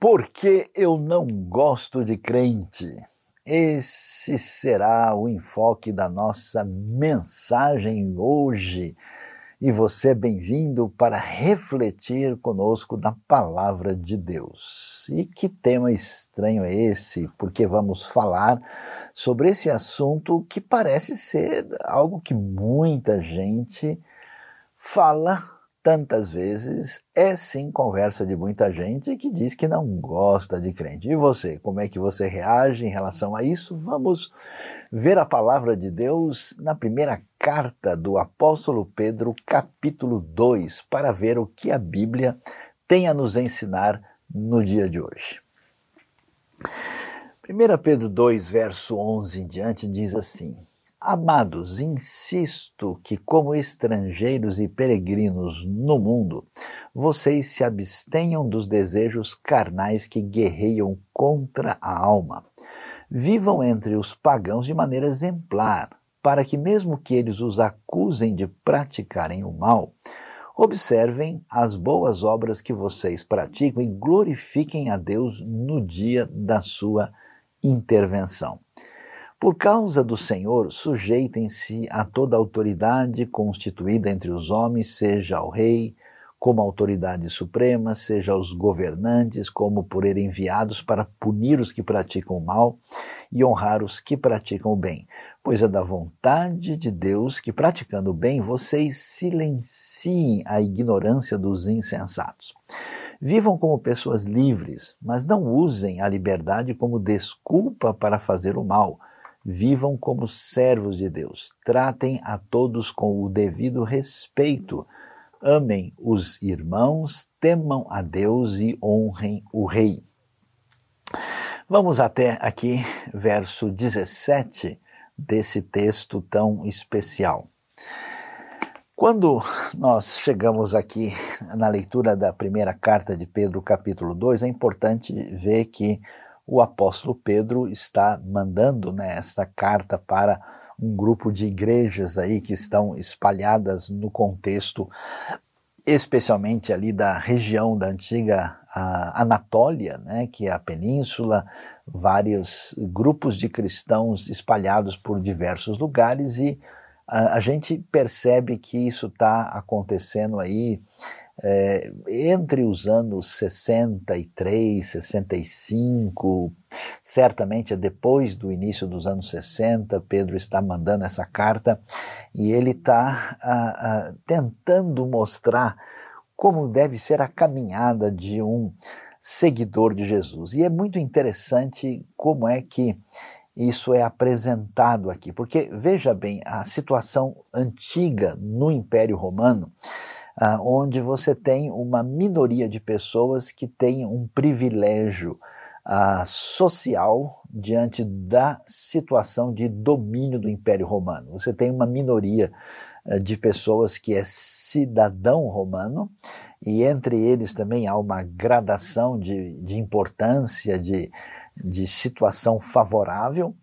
Porque eu não gosto de crente. Esse será o enfoque da nossa mensagem hoje. E você é bem-vindo para refletir conosco da palavra de Deus. E que tema estranho é esse? Porque vamos falar sobre esse assunto que parece ser algo que muita gente fala tantas vezes, é sim conversa de muita gente que diz que não gosta de crente. E você, como é que você reage em relação a isso? Vamos ver a palavra de Deus na primeira carta do apóstolo Pedro, capítulo 2, para ver o que a Bíblia tem a nos ensinar no dia de hoje. 1 Pedro 2, verso 11 em diante diz assim: Amados, insisto que, como estrangeiros e peregrinos no mundo, vocês se abstenham dos desejos carnais que guerreiam contra a alma. Vivam entre os pagãos de maneira exemplar, para que, mesmo que eles os acusem de praticarem o mal, observem as boas obras que vocês praticam e glorifiquem a Deus no dia da sua intervenção. Por causa do Senhor, sujeitem-se a toda autoridade constituída entre os homens, seja ao rei, como autoridade suprema, seja aos governantes, como por ele enviados para punir os que praticam o mal e honrar os que praticam o bem. Pois é da vontade de Deus que, praticando o bem, vocês silenciem a ignorância dos insensatos. Vivam como pessoas livres, mas não usem a liberdade como desculpa para fazer o mal Vivam como servos de Deus. Tratem a todos com o devido respeito. Amem os irmãos, temam a Deus e honrem o Rei. Vamos até aqui, verso 17 desse texto tão especial. Quando nós chegamos aqui na leitura da primeira carta de Pedro, capítulo 2, é importante ver que o apóstolo Pedro está mandando né, essa carta para um grupo de igrejas aí que estão espalhadas no contexto, especialmente ali da região da antiga Anatólia, né, que é a península, vários grupos de cristãos espalhados por diversos lugares e a, a gente percebe que isso está acontecendo aí é, entre os anos 63, 65, certamente é depois do início dos anos 60, Pedro está mandando essa carta e ele está tentando mostrar como deve ser a caminhada de um seguidor de Jesus. E é muito interessante como é que isso é apresentado aqui, porque veja bem, a situação antiga no Império Romano ah, onde você tem uma minoria de pessoas que tem um privilégio ah, social diante da situação de domínio do Império Romano. Você tem uma minoria ah, de pessoas que é cidadão romano, e entre eles também há uma gradação de, de importância, de, de situação favorável,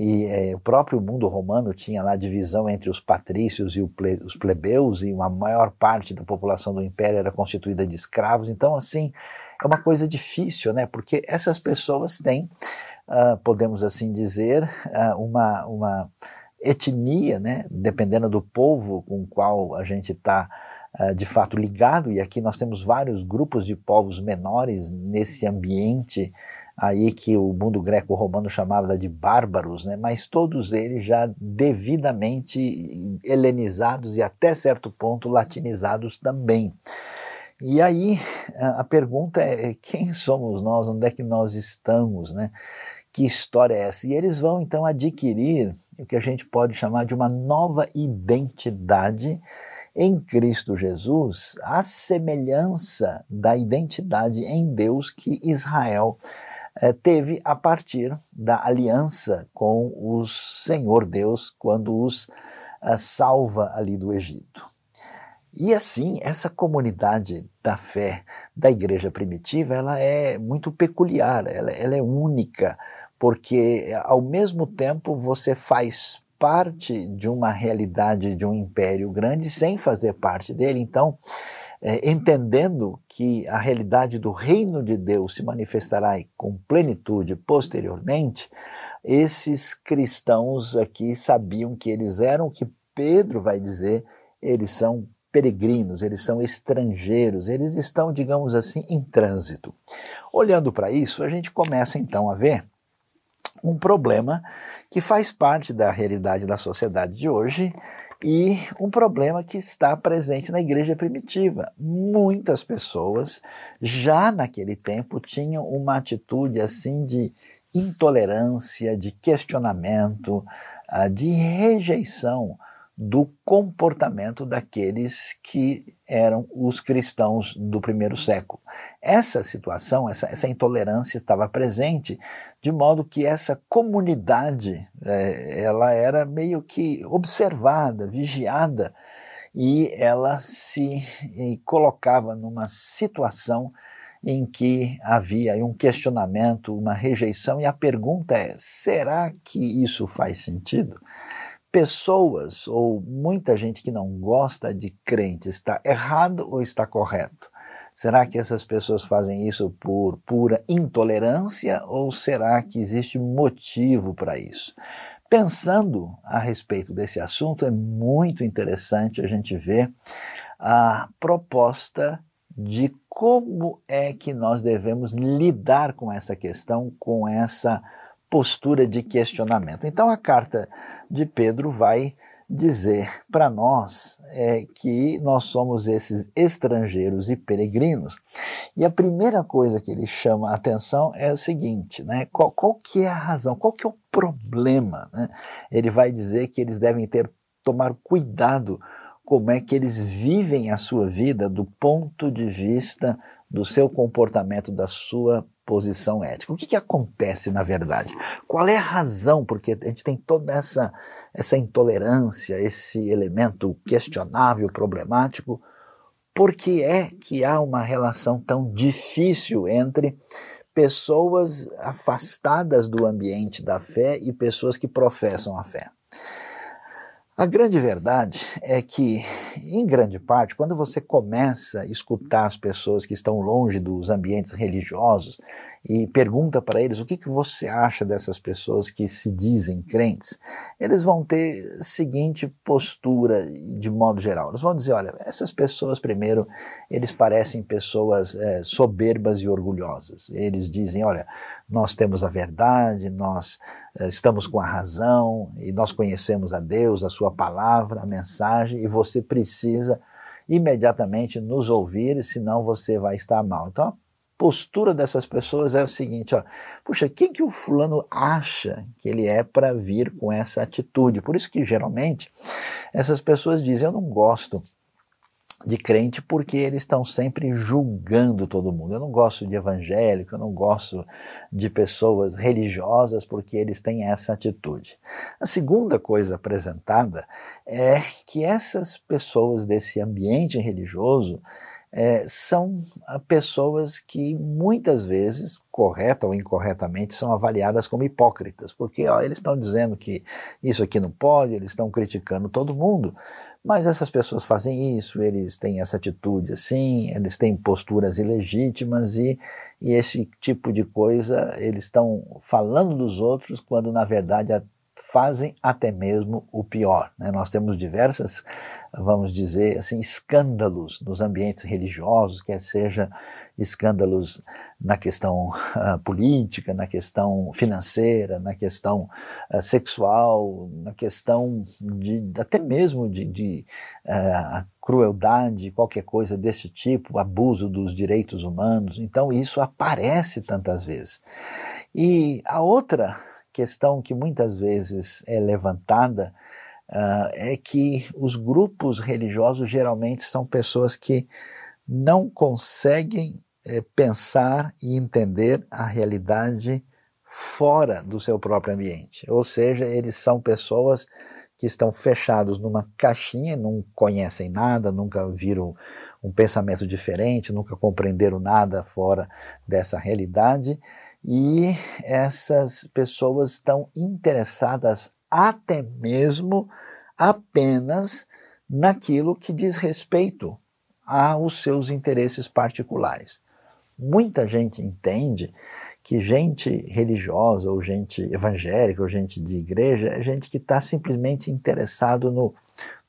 e é, o próprio mundo romano tinha lá divisão entre os patrícios e ple, os plebeus, e uma maior parte da população do império era constituída de escravos. Então, assim, é uma coisa difícil, né? Porque essas pessoas têm, uh, podemos assim dizer, uh, uma, uma etnia, né? Dependendo do povo com o qual a gente está uh, de fato ligado, e aqui nós temos vários grupos de povos menores nesse ambiente aí que o mundo greco-romano chamava de bárbaros, né? mas todos eles já devidamente helenizados e até certo ponto latinizados também. E aí a pergunta é quem somos nós, onde é que nós estamos, né? Que história é essa? E eles vão então adquirir o que a gente pode chamar de uma nova identidade em Cristo Jesus, a semelhança da identidade em Deus que Israel teve a partir da aliança com o Senhor Deus quando os eh, salva ali do Egito. E assim, essa comunidade da fé da igreja primitiva, ela é muito peculiar, ela, ela é única, porque ao mesmo tempo você faz parte de uma realidade de um império grande sem fazer parte dele. Então, é, entendendo que a realidade do reino de Deus se manifestará com plenitude posteriormente, esses cristãos aqui sabiam que eles eram o que Pedro vai dizer, eles são peregrinos, eles são estrangeiros, eles estão, digamos assim, em trânsito. Olhando para isso, a gente começa então a ver um problema que faz parte da realidade da sociedade de hoje e um problema que está presente na igreja primitiva. Muitas pessoas já naquele tempo tinham uma atitude assim de intolerância, de questionamento, ah, de rejeição do comportamento daqueles que eram os cristãos do primeiro século. Essa situação, essa, essa intolerância estava presente, de modo que essa comunidade é, ela era meio que observada, vigiada, e ela se e colocava numa situação em que havia um questionamento, uma rejeição, e a pergunta é: será que isso faz sentido? Pessoas ou muita gente que não gosta de crente está errado ou está correto? Será que essas pessoas fazem isso por pura intolerância ou será que existe motivo para isso? Pensando a respeito desse assunto, é muito interessante a gente ver a proposta de como é que nós devemos lidar com essa questão, com essa postura de questionamento. Então a carta de Pedro vai dizer para nós é, que nós somos esses estrangeiros e peregrinos. E a primeira coisa que ele chama a atenção é o seguinte, né? Qual, qual que é a razão? Qual que é o problema? Né? Ele vai dizer que eles devem ter tomar cuidado como é que eles vivem a sua vida do ponto de vista do seu comportamento, da sua posição ética. O que, que acontece na verdade? Qual é a razão porque a gente tem toda essa, essa intolerância, esse elemento questionável, problemático? Por que é que há uma relação tão difícil entre pessoas afastadas do ambiente da fé e pessoas que professam a fé? A grande verdade é que, em grande parte, quando você começa a escutar as pessoas que estão longe dos ambientes religiosos e pergunta para eles o que, que você acha dessas pessoas que se dizem crentes, eles vão ter seguinte postura de modo geral. Eles vão dizer, olha, essas pessoas, primeiro, eles parecem pessoas é, soberbas e orgulhosas. Eles dizem, olha, nós temos a verdade, nós estamos com a razão e nós conhecemos a Deus, a Sua palavra, a mensagem, e você precisa imediatamente nos ouvir, senão você vai estar mal. Então, a postura dessas pessoas é o seguinte: ó, puxa, quem que o fulano acha que ele é para vir com essa atitude? Por isso que geralmente essas pessoas dizem: eu não gosto de crente porque eles estão sempre julgando todo mundo. Eu não gosto de evangélico, eu não gosto de pessoas religiosas porque eles têm essa atitude. A segunda coisa apresentada é que essas pessoas desse ambiente religioso é, são pessoas que muitas vezes, correta ou incorretamente, são avaliadas como hipócritas, porque ó, eles estão dizendo que isso aqui não pode, eles estão criticando todo mundo, mas essas pessoas fazem isso, eles têm essa atitude assim, eles têm posturas ilegítimas e, e esse tipo de coisa eles estão falando dos outros quando na verdade fazem até mesmo o pior. Né? Nós temos diversas, vamos dizer assim, escândalos nos ambientes religiosos, quer seja escândalos na questão uh, política, na questão financeira, na questão uh, sexual, na questão de, até mesmo de, de uh, crueldade, qualquer coisa desse tipo, abuso dos direitos humanos. Então isso aparece tantas vezes. E a outra questão que muitas vezes é levantada é que os grupos religiosos geralmente são pessoas que não conseguem é, pensar e entender a realidade fora do seu próprio ambiente. Ou seja, eles são pessoas que estão fechados numa caixinha, não conhecem nada, nunca viram um pensamento diferente, nunca compreenderam nada fora dessa realidade, e essas pessoas estão interessadas até mesmo apenas naquilo que diz respeito aos seus interesses particulares. Muita gente entende que gente religiosa, ou gente evangélica, ou gente de igreja, é gente que está simplesmente interessado no,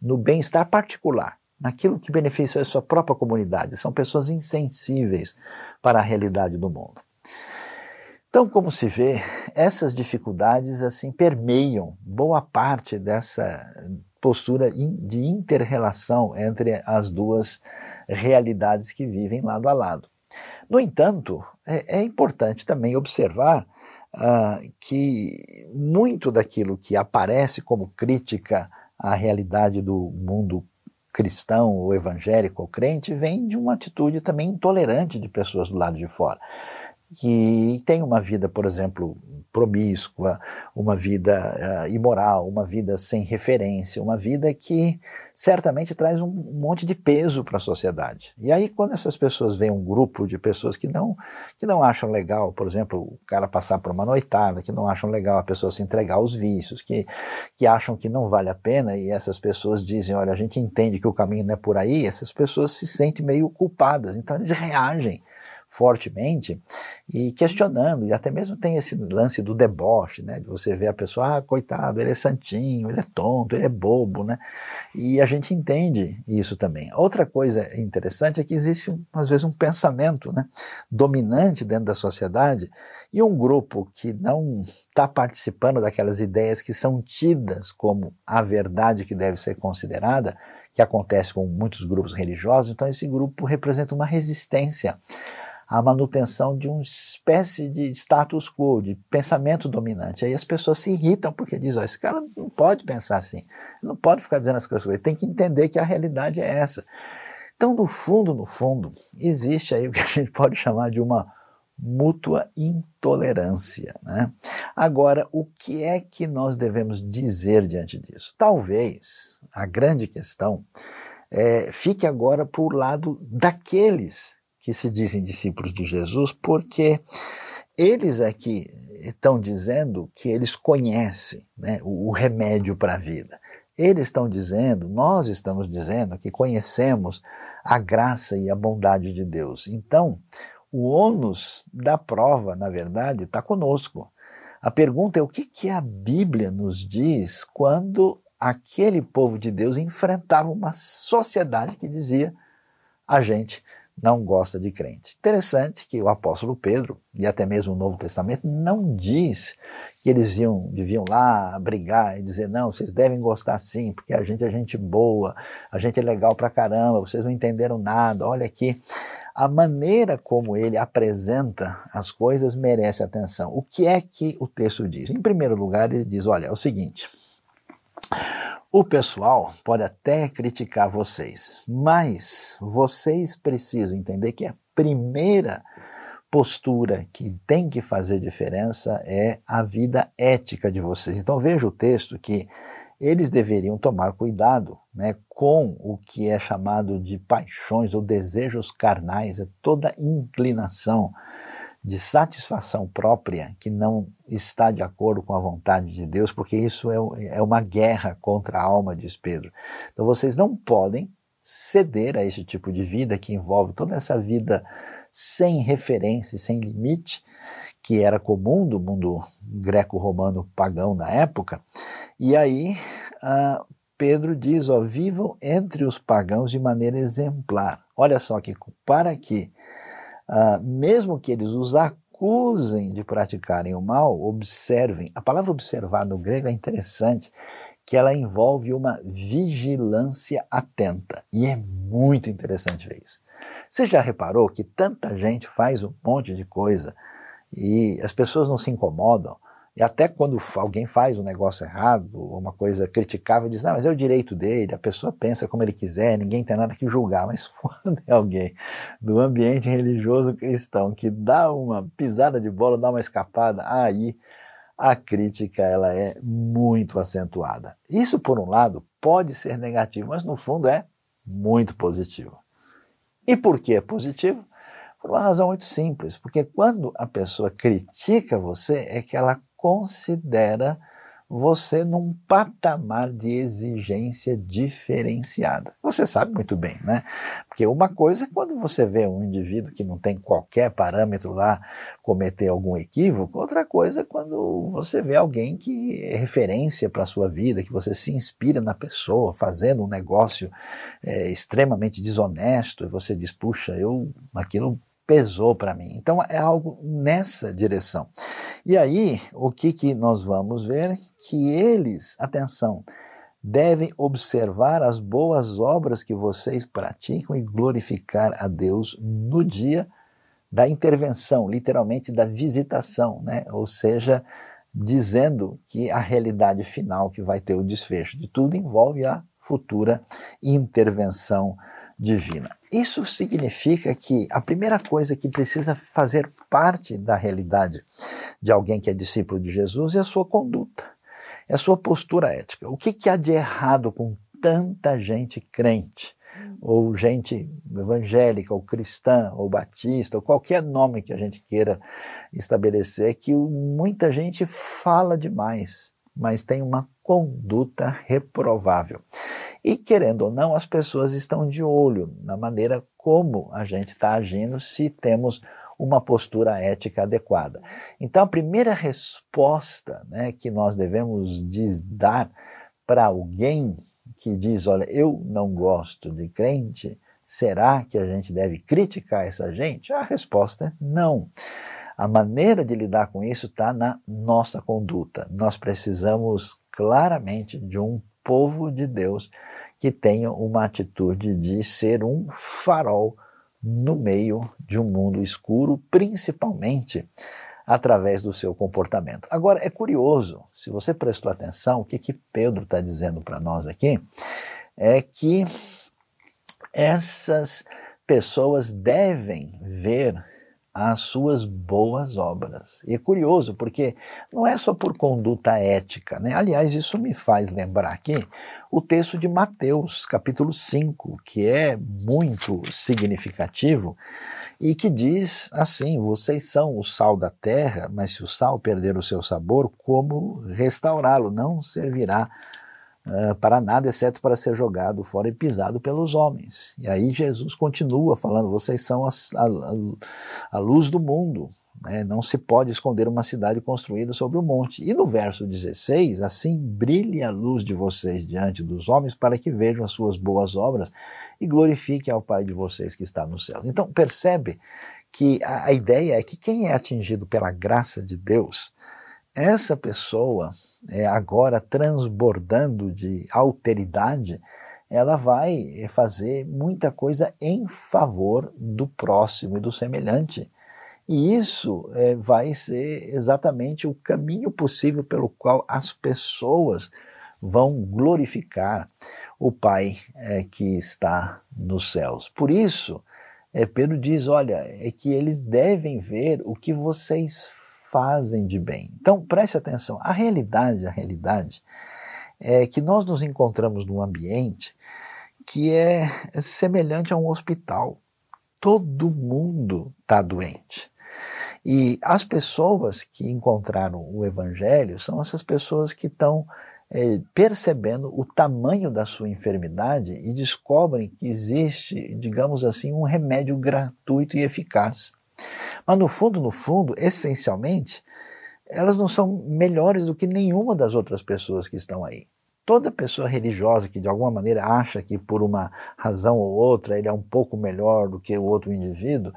no bem-estar particular, naquilo que beneficia a sua própria comunidade. São pessoas insensíveis para a realidade do mundo. Então, como se vê, essas dificuldades assim permeiam boa parte dessa postura de inter-relação entre as duas realidades que vivem lado a lado. No entanto, é, é importante também observar uh, que muito daquilo que aparece como crítica à realidade do mundo cristão ou evangélico ou crente vem de uma atitude também intolerante de pessoas do lado de fora que tem uma vida, por exemplo, promíscua, uma vida uh, imoral, uma vida sem referência, uma vida que certamente traz um monte de peso para a sociedade. E aí, quando essas pessoas veem um grupo de pessoas que não, que não acham legal, por exemplo, o cara passar por uma noitada, que não acham legal a pessoa se entregar aos vícios, que, que acham que não vale a pena, e essas pessoas dizem: olha, a gente entende que o caminho não é por aí, essas pessoas se sentem meio culpadas, então eles reagem fortemente e questionando, e até mesmo tem esse lance do deboche, né, de você ver a pessoa, ah, coitado, ele é santinho, ele é tonto, ele é bobo, né, e a gente entende isso também. Outra coisa interessante é que existe, às vezes, um pensamento né, dominante dentro da sociedade e um grupo que não está participando daquelas ideias que são tidas como a verdade que deve ser considerada, que acontece com muitos grupos religiosos, então esse grupo representa uma resistência a manutenção de uma espécie de status quo, de pensamento dominante. Aí as pessoas se irritam porque dizem, oh, esse cara não pode pensar assim, não pode ficar dizendo as coisas, ele tem que entender que a realidade é essa. Então, no fundo, no fundo, existe aí o que a gente pode chamar de uma mútua intolerância. Né? Agora, o que é que nós devemos dizer diante disso? Talvez a grande questão é, fique agora por lado daqueles que se dizem discípulos de Jesus, porque eles é que estão dizendo que eles conhecem né, o, o remédio para a vida. Eles estão dizendo, nós estamos dizendo que conhecemos a graça e a bondade de Deus. Então, o ônus da prova, na verdade, está conosco. A pergunta é o que, que a Bíblia nos diz quando aquele povo de Deus enfrentava uma sociedade que dizia a gente não gosta de crente. Interessante que o apóstolo Pedro, e até mesmo o Novo Testamento, não diz que eles iam, deviam lá brigar e dizer, não, vocês devem gostar sim, porque a gente é gente boa, a gente é legal pra caramba, vocês não entenderam nada, olha aqui. A maneira como ele apresenta as coisas merece atenção. O que é que o texto diz? Em primeiro lugar, ele diz, olha, é o seguinte, o pessoal pode até criticar vocês, mas vocês precisam entender que a primeira postura que tem que fazer diferença é a vida ética de vocês. Então veja o texto que eles deveriam tomar cuidado né, com o que é chamado de paixões ou desejos carnais, é toda inclinação de satisfação própria que não está de acordo com a vontade de Deus, porque isso é, é uma guerra contra a alma, diz Pedro. Então vocês não podem ceder a esse tipo de vida que envolve toda essa vida sem referência, sem limite, que era comum do mundo greco-romano pagão da época. E aí uh, Pedro diz: ó, vivam entre os pagãos de maneira exemplar. Olha só que para que uh, mesmo que eles os acusem de praticarem o mal, observem. A palavra observar no grego é interessante, que ela envolve uma vigilância atenta. E é muito interessante ver isso. Você já reparou que tanta gente faz um monte de coisa e as pessoas não se incomodam? E até quando alguém faz um negócio errado, uma coisa criticável, diz, não, mas é o direito dele, a pessoa pensa como ele quiser, ninguém tem nada que julgar. Mas quando é alguém do ambiente religioso cristão que dá uma pisada de bola, dá uma escapada, aí a crítica ela é muito acentuada. Isso, por um lado, pode ser negativo, mas no fundo é muito positivo. E por que é positivo? Por uma razão muito simples, porque quando a pessoa critica você, é que ela considera você num patamar de exigência diferenciada. Você sabe muito bem, né? Porque uma coisa é quando você vê um indivíduo que não tem qualquer parâmetro lá cometer algum equívoco, outra coisa é quando você vê alguém que é referência para a sua vida, que você se inspira na pessoa fazendo um negócio é, extremamente desonesto e você diz, puxa, eu aquilo pesou para mim. Então é algo nessa direção. E aí, o que, que nós vamos ver? Que eles, atenção, devem observar as boas obras que vocês praticam e glorificar a Deus no dia da intervenção, literalmente da visitação, né? ou seja, dizendo que a realidade final que vai ter o desfecho de tudo envolve a futura intervenção divina. Isso significa que a primeira coisa que precisa fazer parte da realidade de alguém que é discípulo de Jesus é a sua conduta, é a sua postura ética. O que, que há de errado com tanta gente crente? ou gente evangélica, ou cristã, ou batista, ou qualquer nome que a gente queira estabelecer, que muita gente fala demais, mas tem uma conduta reprovável. E querendo ou não, as pessoas estão de olho na maneira como a gente está agindo, se temos uma postura ética adequada. Então, a primeira resposta né, que nós devemos dar para alguém que diz: Olha, eu não gosto de crente, será que a gente deve criticar essa gente? A resposta é não. A maneira de lidar com isso está na nossa conduta. Nós precisamos claramente de um povo de Deus que tenha uma atitude de ser um farol no meio de um mundo escuro, principalmente através do seu comportamento. Agora, é curioso, se você prestou atenção, o que, que Pedro está dizendo para nós aqui é que essas pessoas devem ver as suas boas obras. E é curioso, porque não é só por conduta ética, né? Aliás, isso me faz lembrar aqui o texto de Mateus, capítulo 5, que é muito significativo e que diz assim: vocês são o sal da terra, mas se o sal perder o seu sabor, como restaurá-lo? Não servirá uh, para nada, exceto para ser jogado fora e pisado pelos homens. E aí Jesus continua falando: vocês são a, a, a luz do mundo. Né? Não se pode esconder uma cidade construída sobre o um monte. E no verso 16, assim brilhe a luz de vocês diante dos homens, para que vejam as suas boas obras e glorifiquem ao Pai de vocês que está no céu. Então, percebe que a, a ideia é que quem é atingido pela graça de Deus, essa pessoa, é, agora transbordando de alteridade, ela vai fazer muita coisa em favor do próximo e do semelhante. E isso é, vai ser exatamente o caminho possível pelo qual as pessoas vão glorificar o Pai é, que está nos céus. Por isso, é, Pedro diz: olha, é que eles devem ver o que vocês fazem de bem. Então, preste atenção: a realidade, a realidade é que nós nos encontramos num ambiente que é semelhante a um hospital. Todo mundo está doente. E as pessoas que encontraram o Evangelho são essas pessoas que estão é, percebendo o tamanho da sua enfermidade e descobrem que existe, digamos assim, um remédio gratuito e eficaz. Mas no fundo, no fundo, essencialmente, elas não são melhores do que nenhuma das outras pessoas que estão aí. Toda pessoa religiosa que de alguma maneira acha que por uma razão ou outra ele é um pouco melhor do que o outro indivíduo,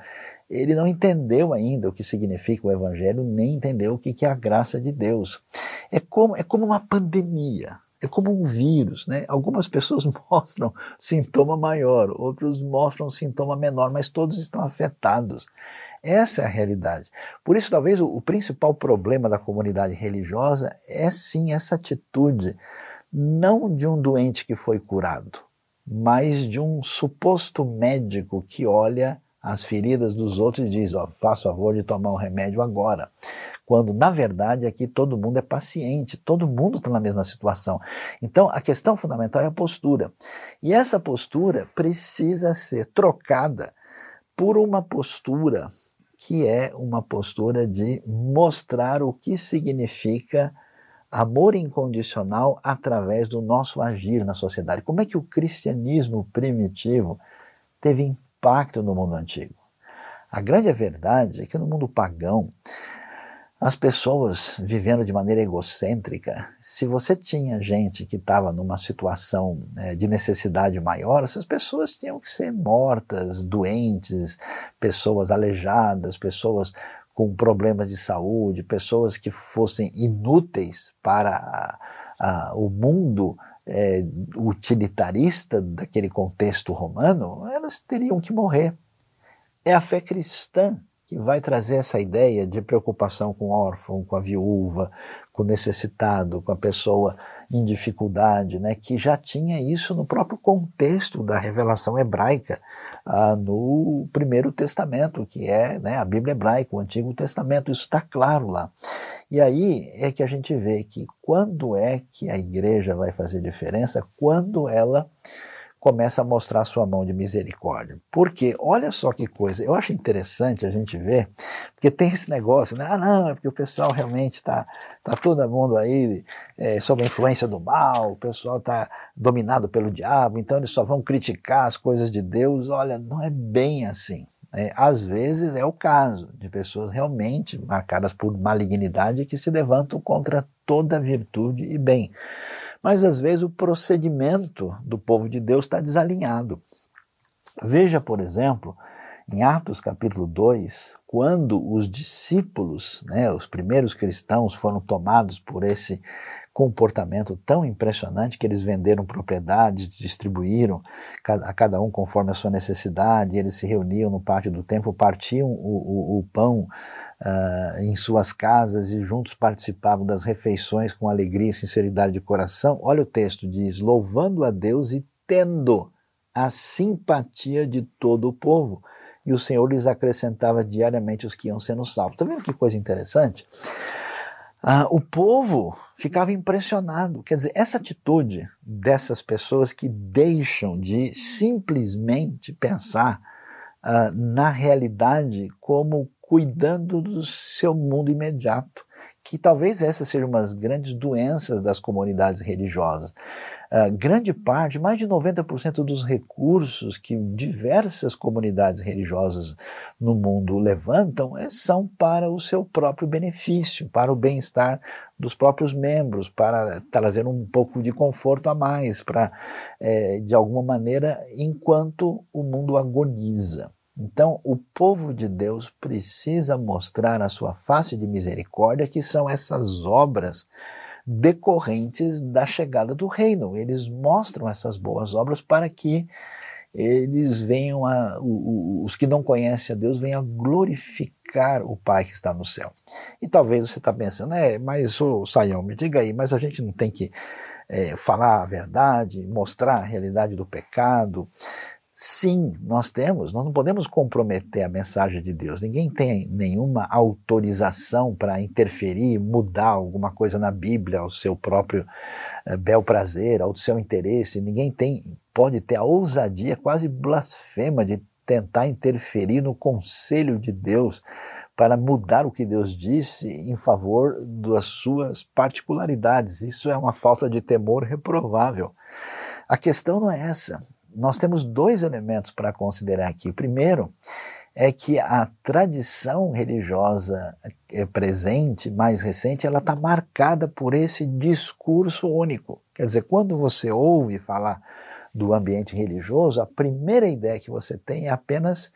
ele não entendeu ainda o que significa o Evangelho, nem entendeu o que é a graça de Deus. É como, é como uma pandemia, é como um vírus. Né? Algumas pessoas mostram sintoma maior, outros mostram sintoma menor, mas todos estão afetados. Essa é a realidade. Por isso, talvez o, o principal problema da comunidade religiosa é sim essa atitude, não de um doente que foi curado, mas de um suposto médico que olha as feridas dos outros e diz, ó, faça favor de tomar um remédio agora. Quando, na verdade, aqui todo mundo é paciente, todo mundo está na mesma situação. Então, a questão fundamental é a postura. E essa postura precisa ser trocada por uma postura que é uma postura de mostrar o que significa amor incondicional através do nosso agir na sociedade. Como é que o cristianismo primitivo teve impacto no mundo antigo? A grande verdade é que no mundo pagão, as pessoas vivendo de maneira egocêntrica, se você tinha gente que estava numa situação né, de necessidade maior, essas pessoas tinham que ser mortas, doentes, pessoas aleijadas, pessoas com problemas de saúde, pessoas que fossem inúteis para a, a, o mundo é, utilitarista daquele contexto romano, elas teriam que morrer. É a fé cristã que vai trazer essa ideia de preocupação com o órfão, com a viúva, com o necessitado, com a pessoa em dificuldade, né, que já tinha isso no próprio contexto da revelação hebraica ah, no Primeiro Testamento, que é né, a Bíblia hebraica, o Antigo Testamento, isso está claro lá. E aí é que a gente vê que quando é que a igreja vai fazer diferença? Quando ela começa a mostrar sua mão de misericórdia. Porque, olha só que coisa, eu acho interessante a gente ver, porque tem esse negócio, né? Ah, não, é porque o pessoal realmente está tá todo mundo aí é, sob a influência do mal, o pessoal está dominado pelo diabo, então eles só vão criticar as coisas de Deus. Olha, não é bem assim. É, às vezes é o caso de pessoas realmente marcadas por malignidade que se levantam contra toda virtude e bem. Mas às vezes o procedimento do povo de Deus está desalinhado. Veja, por exemplo, em Atos capítulo 2, quando os discípulos, né, os primeiros cristãos, foram tomados por esse comportamento tão impressionante que eles venderam propriedades, distribuíram a cada um conforme a sua necessidade, eles se reuniam no pátio do templo, partiam o, o, o pão uh, em suas casas e juntos participavam das refeições com alegria e sinceridade de coração. Olha o texto, diz: louvando a Deus e tendo a simpatia de todo o povo. E o Senhor lhes acrescentava diariamente os que iam sendo salvos. Está vendo que coisa interessante? Ah, o povo ficava impressionado. Quer dizer, essa atitude dessas pessoas que deixam de simplesmente pensar ah, na realidade como cuidando do seu mundo imediato, que talvez essa seja uma das grandes doenças das comunidades religiosas. Uh, grande parte, mais de 90% dos recursos que diversas comunidades religiosas no mundo levantam é, são para o seu próprio benefício, para o bem-estar dos próprios membros, para trazer um pouco de conforto a mais, para, é, de alguma maneira, enquanto o mundo agoniza. Então, o povo de Deus precisa mostrar a sua face de misericórdia, que são essas obras decorrentes da chegada do reino. Eles mostram essas boas obras para que eles venham a, os que não conhecem a Deus venham a glorificar o Pai que está no céu. E talvez você está pensando, é, mas o Saião, me diga aí, mas a gente não tem que é, falar a verdade, mostrar a realidade do pecado, Sim, nós temos, nós não podemos comprometer a mensagem de Deus. Ninguém tem nenhuma autorização para interferir, mudar alguma coisa na Bíblia ao seu próprio eh, bel prazer, ao seu interesse. Ninguém tem, pode ter a ousadia quase blasfema de tentar interferir no conselho de Deus para mudar o que Deus disse em favor das suas particularidades. Isso é uma falta de temor reprovável. A questão não é essa nós temos dois elementos para considerar aqui. O primeiro é que a tradição religiosa é presente, mais recente, ela está marcada por esse discurso único. Quer dizer, quando você ouve falar do ambiente religioso, a primeira ideia que você tem é apenas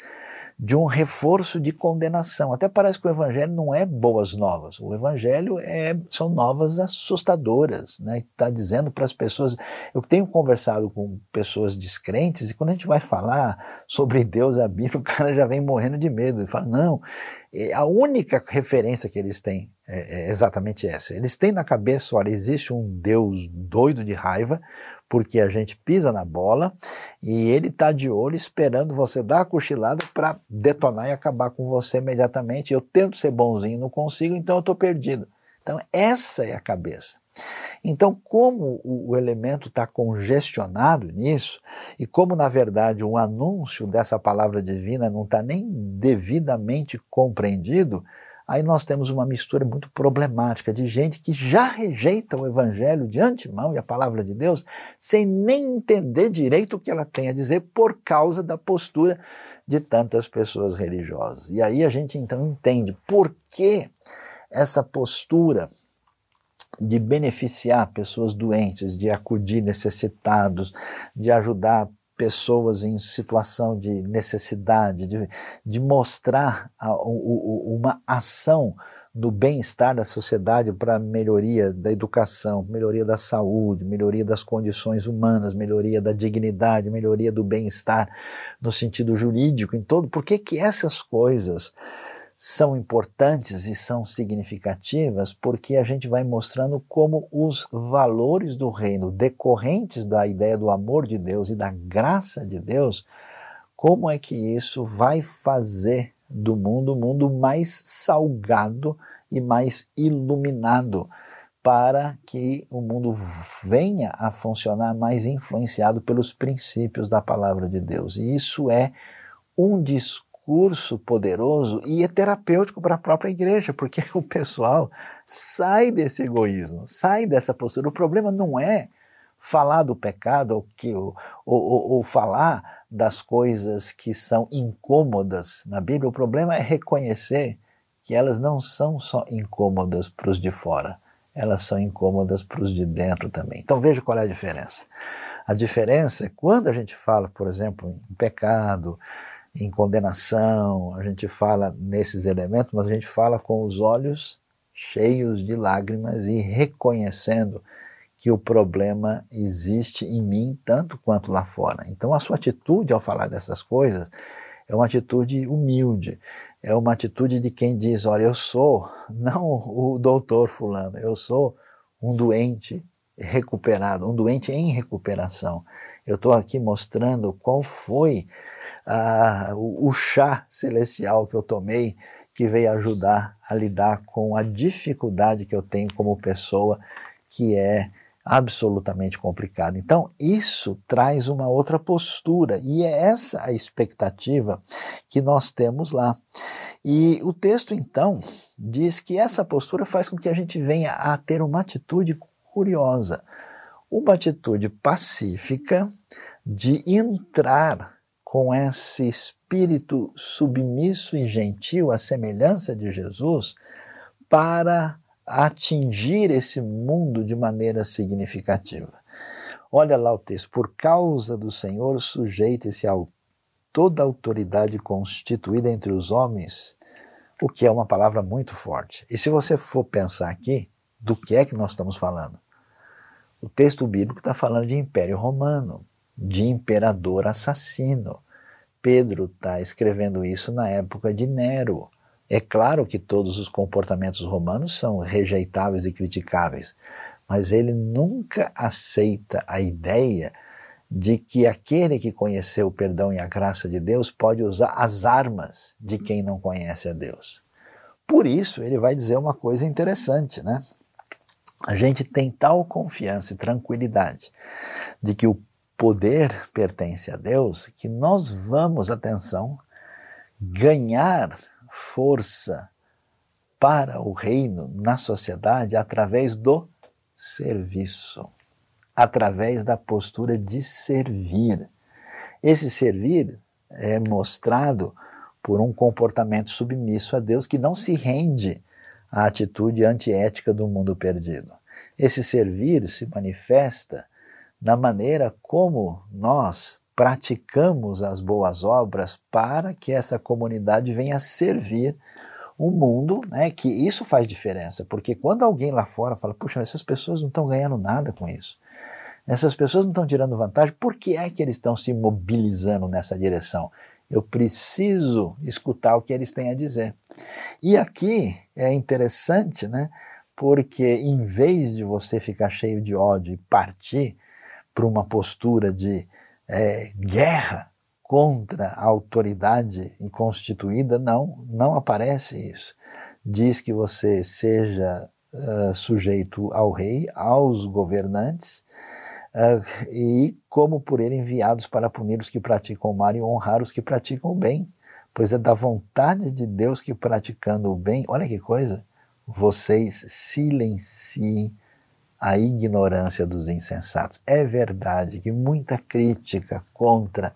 de um reforço de condenação. Até parece que o evangelho não é boas novas. O evangelho é, são novas assustadoras, né? Está dizendo para as pessoas. Eu tenho conversado com pessoas descrentes e quando a gente vai falar sobre Deus, a Bíblia, o cara já vem morrendo de medo. Ele fala, não, é, a única referência que eles têm é, é exatamente essa. Eles têm na cabeça, olha, existe um Deus doido de raiva, porque a gente pisa na bola e ele está de olho esperando você dar a cochilada para detonar e acabar com você imediatamente. Eu tento ser bonzinho, não consigo, então eu estou perdido. Então, essa é a cabeça. Então, como o elemento está congestionado nisso, e como, na verdade, o anúncio dessa palavra divina não está nem devidamente compreendido, aí nós temos uma mistura muito problemática de gente que já rejeita o evangelho de antemão e a palavra de Deus, sem nem entender direito o que ela tem a dizer por causa da postura de tantas pessoas religiosas. E aí a gente então entende por que essa postura de beneficiar pessoas doentes, de acudir necessitados, de ajudar pessoas em situação de necessidade, de, de mostrar a, uma ação no bem-estar da sociedade para melhoria da educação, melhoria da saúde, melhoria das condições humanas, melhoria da dignidade, melhoria do bem-estar no sentido jurídico, em todo. Por que que essas coisas são importantes e são significativas porque a gente vai mostrando como os valores do reino decorrentes da ideia do amor de Deus e da graça de Deus, como é que isso vai fazer do mundo um mundo mais salgado e mais iluminado para que o mundo venha a funcionar mais influenciado pelos princípios da palavra de Deus. E isso é um discurso poderoso e é terapêutico para a própria igreja, porque o pessoal sai desse egoísmo, sai dessa postura. O problema não é falar do pecado ou, que, ou, ou, ou falar das coisas que são incômodas na Bíblia, o problema é reconhecer que elas não são só incômodas para os de fora, elas são incômodas para os de dentro também. Então veja qual é a diferença. A diferença é quando a gente fala, por exemplo, em pecado, em condenação, a gente fala nesses elementos, mas a gente fala com os olhos cheios de lágrimas e reconhecendo que o problema existe em mim tanto quanto lá fora. Então a sua atitude ao falar dessas coisas é uma atitude humilde, é uma atitude de quem diz, olha, eu sou não o doutor fulano, eu sou um doente recuperado, um doente em recuperação. Eu estou aqui mostrando qual foi ah, o, o chá celestial que eu tomei, que veio ajudar a lidar com a dificuldade que eu tenho como pessoa, que é absolutamente complicada. Então, isso traz uma outra postura, e é essa a expectativa que nós temos lá. E o texto, então, diz que essa postura faz com que a gente venha a ter uma atitude curiosa, uma atitude pacífica de entrar com esse espírito submisso e gentil, à semelhança de Jesus, para atingir esse mundo de maneira significativa. Olha lá o texto: por causa do Senhor, sujeite-se a toda autoridade constituída entre os homens, o que é uma palavra muito forte. E se você for pensar aqui, do que é que nós estamos falando? O texto bíblico está falando de Império Romano de imperador assassino. Pedro está escrevendo isso na época de Nero. É claro que todos os comportamentos romanos são rejeitáveis e criticáveis, mas ele nunca aceita a ideia de que aquele que conheceu o perdão e a graça de Deus pode usar as armas de quem não conhece a Deus. Por isso, ele vai dizer uma coisa interessante, né? A gente tem tal confiança e tranquilidade de que o poder pertence a Deus, que nós vamos, atenção, ganhar força para o reino na sociedade através do serviço, através da postura de servir. Esse servir é mostrado por um comportamento submisso a Deus que não se rende à atitude antiética do mundo perdido. Esse servir se manifesta na maneira como nós praticamos as boas obras para que essa comunidade venha servir o mundo, né, que isso faz diferença, porque quando alguém lá fora fala, puxa, essas pessoas não estão ganhando nada com isso, essas pessoas não estão tirando vantagem, por que é que eles estão se mobilizando nessa direção? Eu preciso escutar o que eles têm a dizer. E aqui é interessante, né, porque em vez de você ficar cheio de ódio e partir para uma postura de é, guerra contra a autoridade constituída, não, não aparece isso. Diz que você seja uh, sujeito ao rei, aos governantes, uh, e como por ele enviados para punir os que praticam o mal e honrar os que praticam o bem, pois é da vontade de Deus que praticando o bem, olha que coisa, vocês silenciem a ignorância dos insensatos. É verdade que muita crítica contra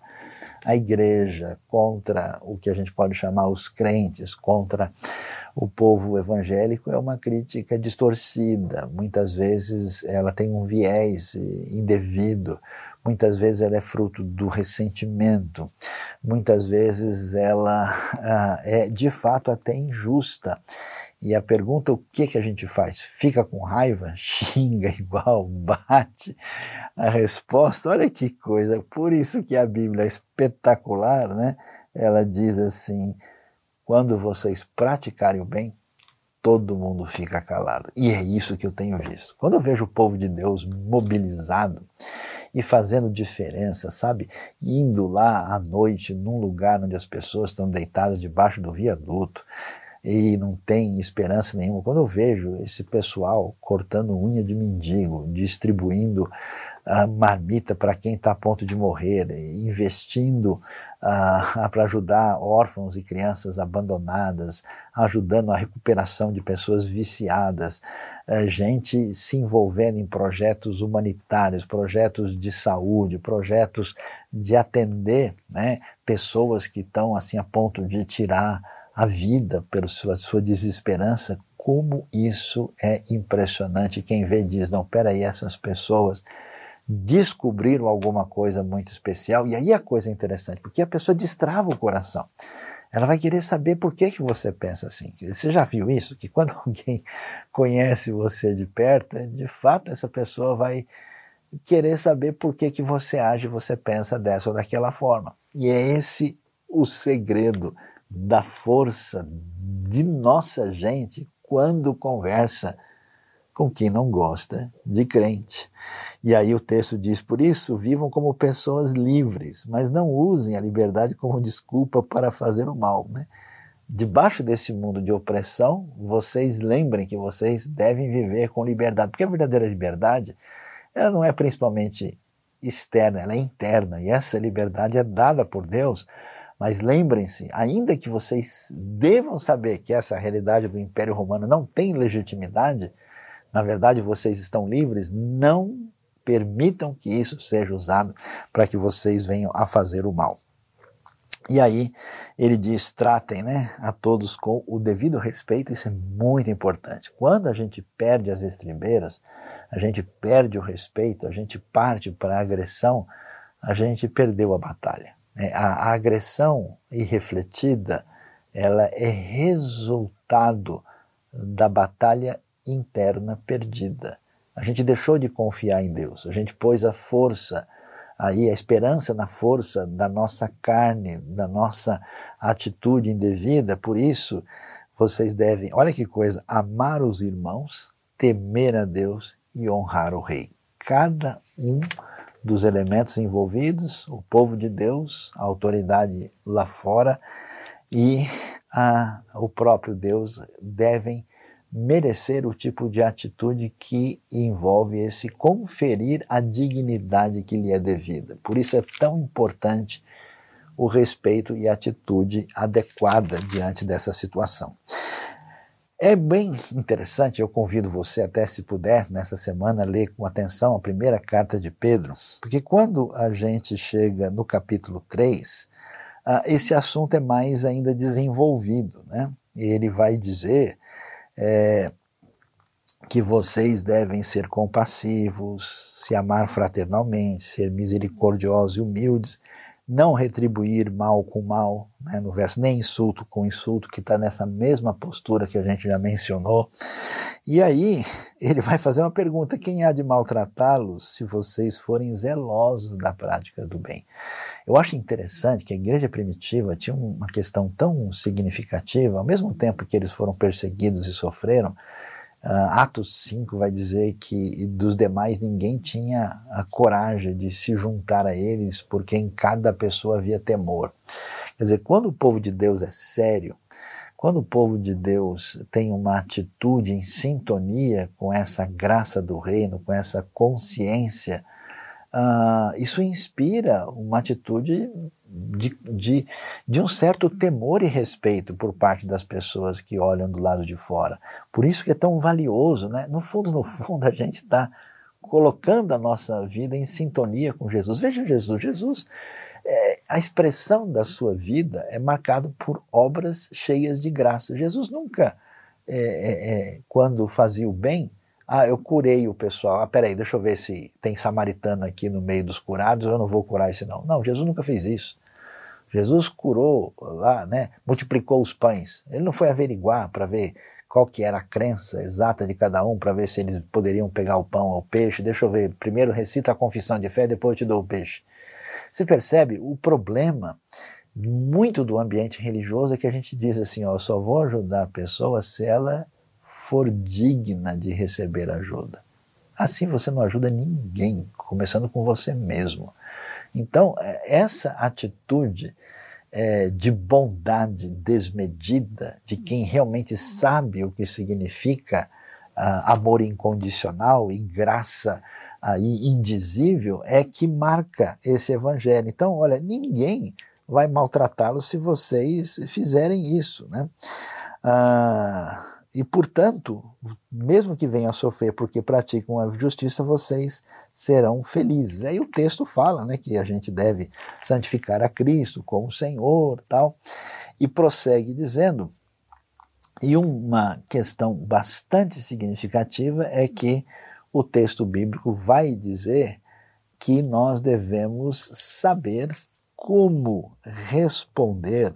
a igreja, contra o que a gente pode chamar os crentes, contra o povo evangélico é uma crítica distorcida. Muitas vezes ela tem um viés indevido, muitas vezes ela é fruto do ressentimento, muitas vezes ela ah, é de fato até injusta. E a pergunta, o que, que a gente faz? Fica com raiva? Xinga igual? Bate? A resposta, olha que coisa, por isso que a Bíblia é espetacular, né? Ela diz assim, quando vocês praticarem o bem, todo mundo fica calado. E é isso que eu tenho visto. Quando eu vejo o povo de Deus mobilizado e fazendo diferença, sabe? Indo lá à noite num lugar onde as pessoas estão deitadas debaixo do viaduto, e não tem esperança nenhuma. Quando eu vejo esse pessoal cortando unha de mendigo, distribuindo a marmita para quem está a ponto de morrer, investindo uh, para ajudar órfãos e crianças abandonadas, ajudando a recuperação de pessoas viciadas, uh, gente se envolvendo em projetos humanitários, projetos de saúde, projetos de atender né, pessoas que estão assim a ponto de tirar a vida pela sua, sua desesperança, como isso é impressionante. Quem vê diz, não, peraí, essas pessoas descobriram alguma coisa muito especial, e aí a coisa é interessante, porque a pessoa destrava o coração. Ela vai querer saber por que, que você pensa assim. Você já viu isso? Que quando alguém conhece você de perto, de fato essa pessoa vai querer saber por que, que você age, você pensa dessa ou daquela forma. E é esse o segredo da força de nossa gente quando conversa com quem não gosta de crente. E aí o texto diz: por isso, vivam como pessoas livres, mas não usem a liberdade como desculpa para fazer o mal. Né? Debaixo desse mundo de opressão, vocês lembrem que vocês devem viver com liberdade, porque a verdadeira liberdade ela não é principalmente externa, ela é interna, e essa liberdade é dada por Deus mas lembrem-se, ainda que vocês devam saber que essa realidade do Império Romano não tem legitimidade, na verdade vocês estão livres, não permitam que isso seja usado para que vocês venham a fazer o mal. E aí ele diz: tratem né, a todos com o devido respeito, isso é muito importante. Quando a gente perde as estribeiras, a gente perde o respeito, a gente parte para a agressão, a gente perdeu a batalha. Né, a, a agressão irrefletida ela é resultado da batalha interna perdida. A gente deixou de confiar em Deus, a gente pôs a força aí, a esperança na força da nossa carne, da nossa atitude indevida, por isso vocês devem, olha que coisa, amar os irmãos, temer a Deus e honrar o rei. Cada um dos elementos envolvidos, o povo de Deus, a autoridade lá fora e a, o próprio Deus devem merecer o tipo de atitude que envolve esse conferir a dignidade que lhe é devida. Por isso é tão importante o respeito e a atitude adequada diante dessa situação. É bem interessante, eu convido você até se puder nessa semana ler com atenção a primeira carta de Pedro, porque quando a gente chega no capítulo 3, ah, esse assunto é mais ainda desenvolvido, né? Ele vai dizer é, que vocês devem ser compassivos, se amar fraternalmente, ser misericordiosos e humildes, não retribuir mal com mal, né, no verso, nem insulto com insulto, que está nessa mesma postura que a gente já mencionou. E aí ele vai fazer uma pergunta: quem há de maltratá-los se vocês forem zelosos da prática do bem? Eu acho interessante que a igreja primitiva tinha uma questão tão significativa, ao mesmo tempo que eles foram perseguidos e sofreram, Uh, Atos 5 vai dizer que dos demais ninguém tinha a coragem de se juntar a eles, porque em cada pessoa havia temor. Quer dizer, quando o povo de Deus é sério, quando o povo de Deus tem uma atitude em sintonia com essa graça do reino, com essa consciência, uh, isso inspira uma atitude de, de, de um certo temor e respeito por parte das pessoas que olham do lado de fora. Por isso que é tão valioso, né? No fundo, no fundo, a gente está colocando a nossa vida em sintonia com Jesus. Veja Jesus, Jesus, é, a expressão da sua vida é marcado por obras cheias de graça. Jesus nunca, é, é, é quando fazia o bem, ah, eu curei o pessoal. Ah, peraí, deixa eu ver se tem samaritano aqui no meio dos curados, eu não vou curar esse não. Não, Jesus nunca fez isso. Jesus curou lá, né? Multiplicou os pães. Ele não foi averiguar para ver qual que era a crença exata de cada um, para ver se eles poderiam pegar o pão ou o peixe. Deixa eu ver, primeiro recita a confissão de fé, depois eu te dou o peixe. Você percebe o problema muito do ambiente religioso é que a gente diz assim, ó, eu só vou ajudar a pessoa se ela for digna de receber ajuda. Assim você não ajuda ninguém, começando com você mesmo. Então, é, essa atitude é, de bondade desmedida, de quem realmente sabe o que significa uh, amor incondicional e graça uh, indizível, é que marca esse evangelho. Então, olha, ninguém vai maltratá-lo se vocês fizerem isso. Né? Uh, e, portanto, mesmo que venham a sofrer porque praticam a justiça, vocês serão felizes. Aí o texto fala né, que a gente deve santificar a Cristo como Senhor tal. E prossegue dizendo, e uma questão bastante significativa é que o texto bíblico vai dizer que nós devemos saber como responder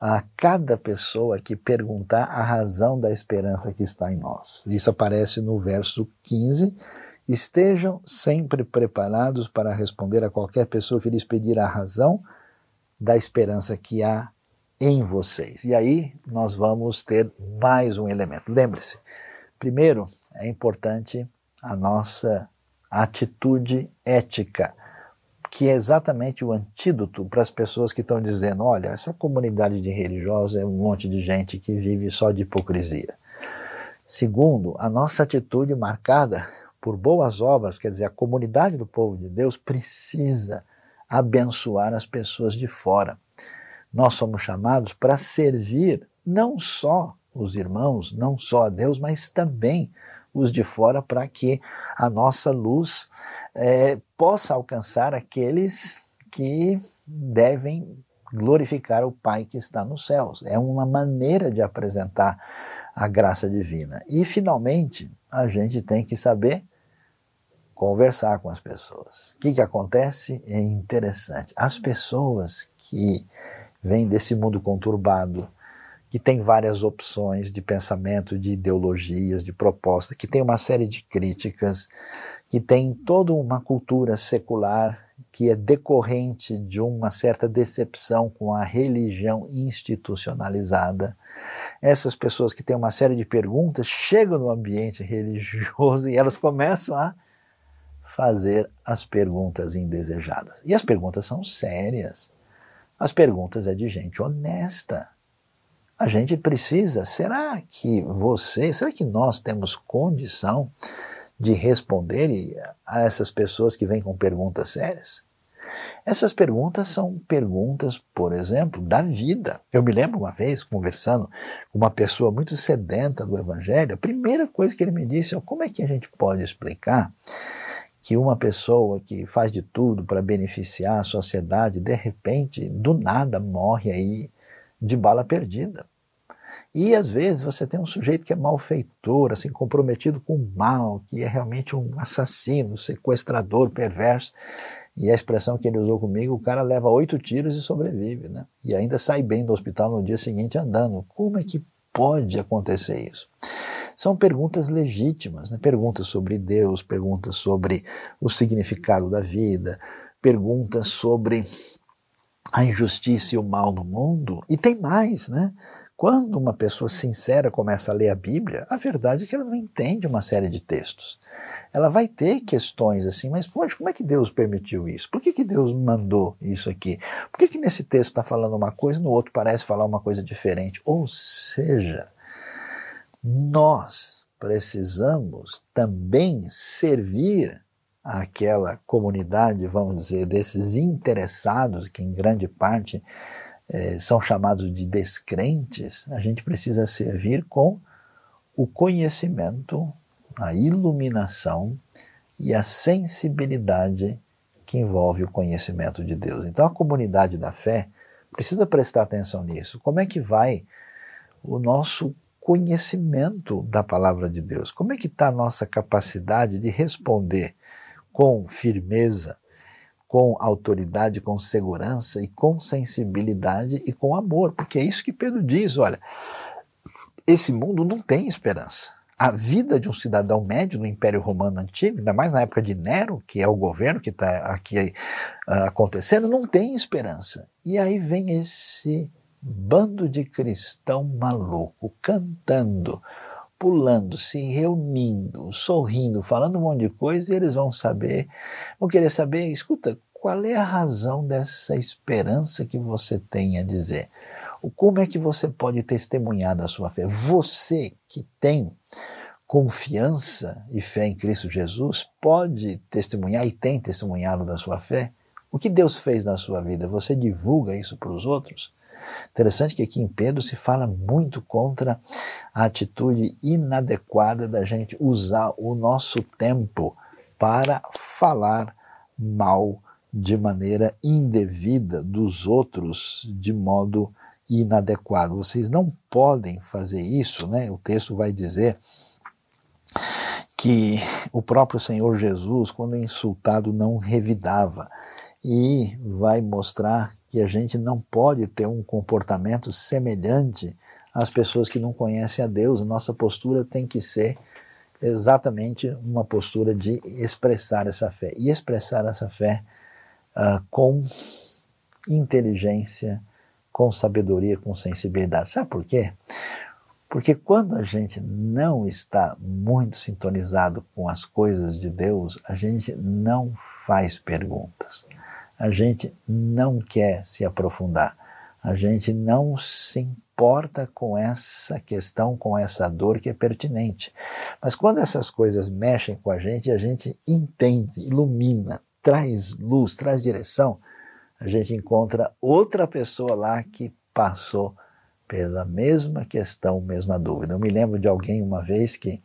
a cada pessoa que perguntar a razão da esperança que está em nós. Isso aparece no verso 15. Estejam sempre preparados para responder a qualquer pessoa que lhes pedir a razão da esperança que há em vocês. E aí nós vamos ter mais um elemento. Lembre-se, primeiro é importante a nossa atitude ética que é exatamente o antídoto para as pessoas que estão dizendo: olha, essa comunidade de religiosos é um monte de gente que vive só de hipocrisia. Segundo, a nossa atitude marcada por boas obras, quer dizer, a comunidade do povo de Deus precisa abençoar as pessoas de fora. Nós somos chamados para servir não só os irmãos, não só a Deus, mas também os de fora, para que a nossa luz é, possa alcançar aqueles que devem glorificar o Pai que está nos céus. É uma maneira de apresentar a graça divina. E, finalmente, a gente tem que saber conversar com as pessoas. O que, que acontece? É interessante. As pessoas que vêm desse mundo conturbado, que tem várias opções de pensamento, de ideologias, de propostas, que tem uma série de críticas, que tem toda uma cultura secular que é decorrente de uma certa decepção com a religião institucionalizada. Essas pessoas que têm uma série de perguntas chegam no ambiente religioso e elas começam a fazer as perguntas indesejadas. E as perguntas são sérias. As perguntas é de gente honesta a gente precisa. Será que você, será que nós temos condição de responder a essas pessoas que vêm com perguntas sérias? Essas perguntas são perguntas, por exemplo, da vida. Eu me lembro uma vez conversando com uma pessoa muito sedenta do Evangelho, a primeira coisa que ele me disse é como é que a gente pode explicar que uma pessoa que faz de tudo para beneficiar a sociedade, de repente, do nada, morre aí de bala perdida. E às vezes você tem um sujeito que é malfeitor, assim, comprometido com o mal, que é realmente um assassino, sequestrador, perverso. E a expressão que ele usou comigo, o cara leva oito tiros e sobrevive, né? E ainda sai bem do hospital no dia seguinte andando. Como é que pode acontecer isso? São perguntas legítimas, né? perguntas sobre Deus, perguntas sobre o significado da vida, perguntas sobre a injustiça e o mal no mundo. E tem mais, né? Quando uma pessoa sincera começa a ler a Bíblia, a verdade é que ela não entende uma série de textos. Ela vai ter questões assim, mas poxa, como é que Deus permitiu isso? Por que, que Deus mandou isso aqui? Por que, que nesse texto está falando uma coisa e no outro parece falar uma coisa diferente? Ou seja, nós precisamos também servir aquela comunidade, vamos dizer, desses interessados, que em grande parte eh, são chamados de descrentes, a gente precisa servir com o conhecimento, a iluminação e a sensibilidade que envolve o conhecimento de Deus. Então a comunidade da fé precisa prestar atenção nisso. Como é que vai o nosso conhecimento da palavra de Deus? Como é que está a nossa capacidade de responder com firmeza, com autoridade, com segurança e com sensibilidade e com amor? Porque é isso que Pedro diz, olha, esse mundo não tem esperança a vida de um cidadão médio no Império Romano Antigo, ainda mais na época de Nero, que é o governo que está aqui uh, acontecendo, não tem esperança. E aí vem esse bando de cristão maluco cantando, pulando, se reunindo, sorrindo, falando um monte de coisa, e eles vão saber, vão querer saber, escuta, qual é a razão dessa esperança que você tem a dizer? Como é que você pode testemunhar da sua fé? Você que tem confiança e fé em Cristo Jesus pode testemunhar e tem testemunhado da sua fé? O que Deus fez na sua vida? Você divulga isso para os outros? Interessante que aqui em Pedro se fala muito contra a atitude inadequada da gente usar o nosso tempo para falar mal de maneira indevida dos outros de modo inadequado. Vocês não podem fazer isso, né? O texto vai dizer que o próprio Senhor Jesus, quando insultado, não revidava. E vai mostrar que a gente não pode ter um comportamento semelhante às pessoas que não conhecem a Deus. Nossa postura tem que ser exatamente uma postura de expressar essa fé. E expressar essa fé uh, com inteligência, com sabedoria, com sensibilidade. Sabe por quê? Porque quando a gente não está muito sintonizado com as coisas de Deus, a gente não faz perguntas, a gente não quer se aprofundar, a gente não se importa com essa questão, com essa dor que é pertinente. Mas quando essas coisas mexem com a gente, a gente entende, ilumina, traz luz, traz direção, a gente encontra outra pessoa lá que passou pela mesma questão, mesma dúvida. Eu me lembro de alguém uma vez que,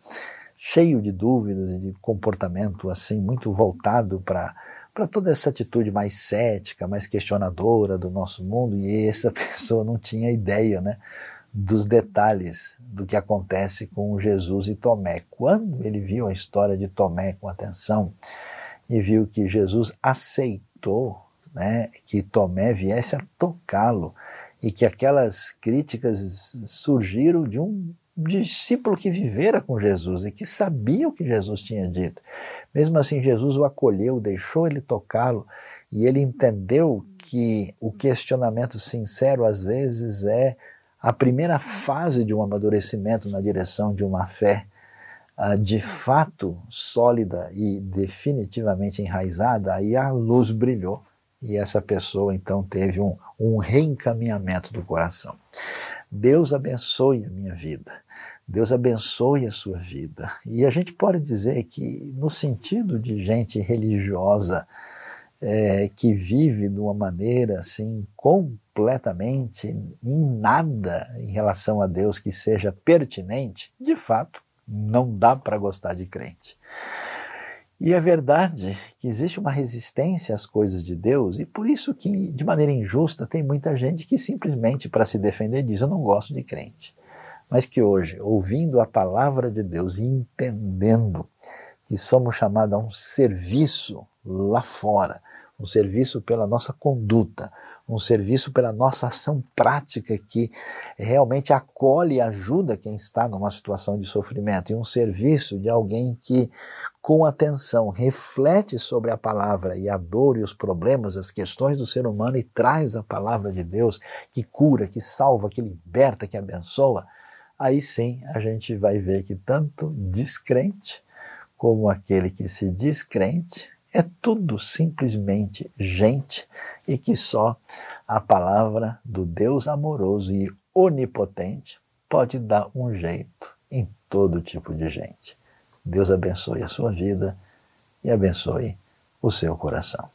cheio de dúvidas e de comportamento assim, muito voltado para para toda essa atitude mais cética, mais questionadora do nosso mundo, e essa pessoa não tinha ideia, né, dos detalhes do que acontece com Jesus e Tomé. Quando ele viu a história de Tomé com atenção e viu que Jesus aceitou, né, que Tomé viesse a tocá-lo, e que aquelas críticas surgiram de um discípulo que vivera com Jesus e que sabia o que Jesus tinha dito. Mesmo assim, Jesus o acolheu, deixou ele tocá-lo e ele entendeu que o questionamento sincero às vezes é a primeira fase de um amadurecimento na direção de uma fé uh, de fato sólida e definitivamente enraizada. Aí a luz brilhou e essa pessoa então teve um, um reencaminhamento do coração. Deus abençoe a minha vida. Deus abençoe a sua vida. E a gente pode dizer que, no sentido de gente religiosa é, que vive de uma maneira assim completamente em nada em relação a Deus que seja pertinente, de fato, não dá para gostar de crente. E é verdade que existe uma resistência às coisas de Deus, e por isso que, de maneira injusta, tem muita gente que simplesmente, para se defender, diz: Eu não gosto de crente. Mas que hoje, ouvindo a palavra de Deus e entendendo que somos chamados a um serviço lá fora, um serviço pela nossa conduta, um serviço pela nossa ação prática que realmente acolhe e ajuda quem está numa situação de sofrimento, e um serviço de alguém que, com atenção, reflete sobre a palavra e a dor e os problemas, as questões do ser humano e traz a palavra de Deus que cura, que salva, que liberta, que abençoa, aí sim a gente vai ver que tanto descrente como aquele que se descrente é tudo simplesmente gente e que só a palavra do Deus amoroso e onipotente pode dar um jeito em todo tipo de gente. Deus abençoe a sua vida e abençoe o seu coração.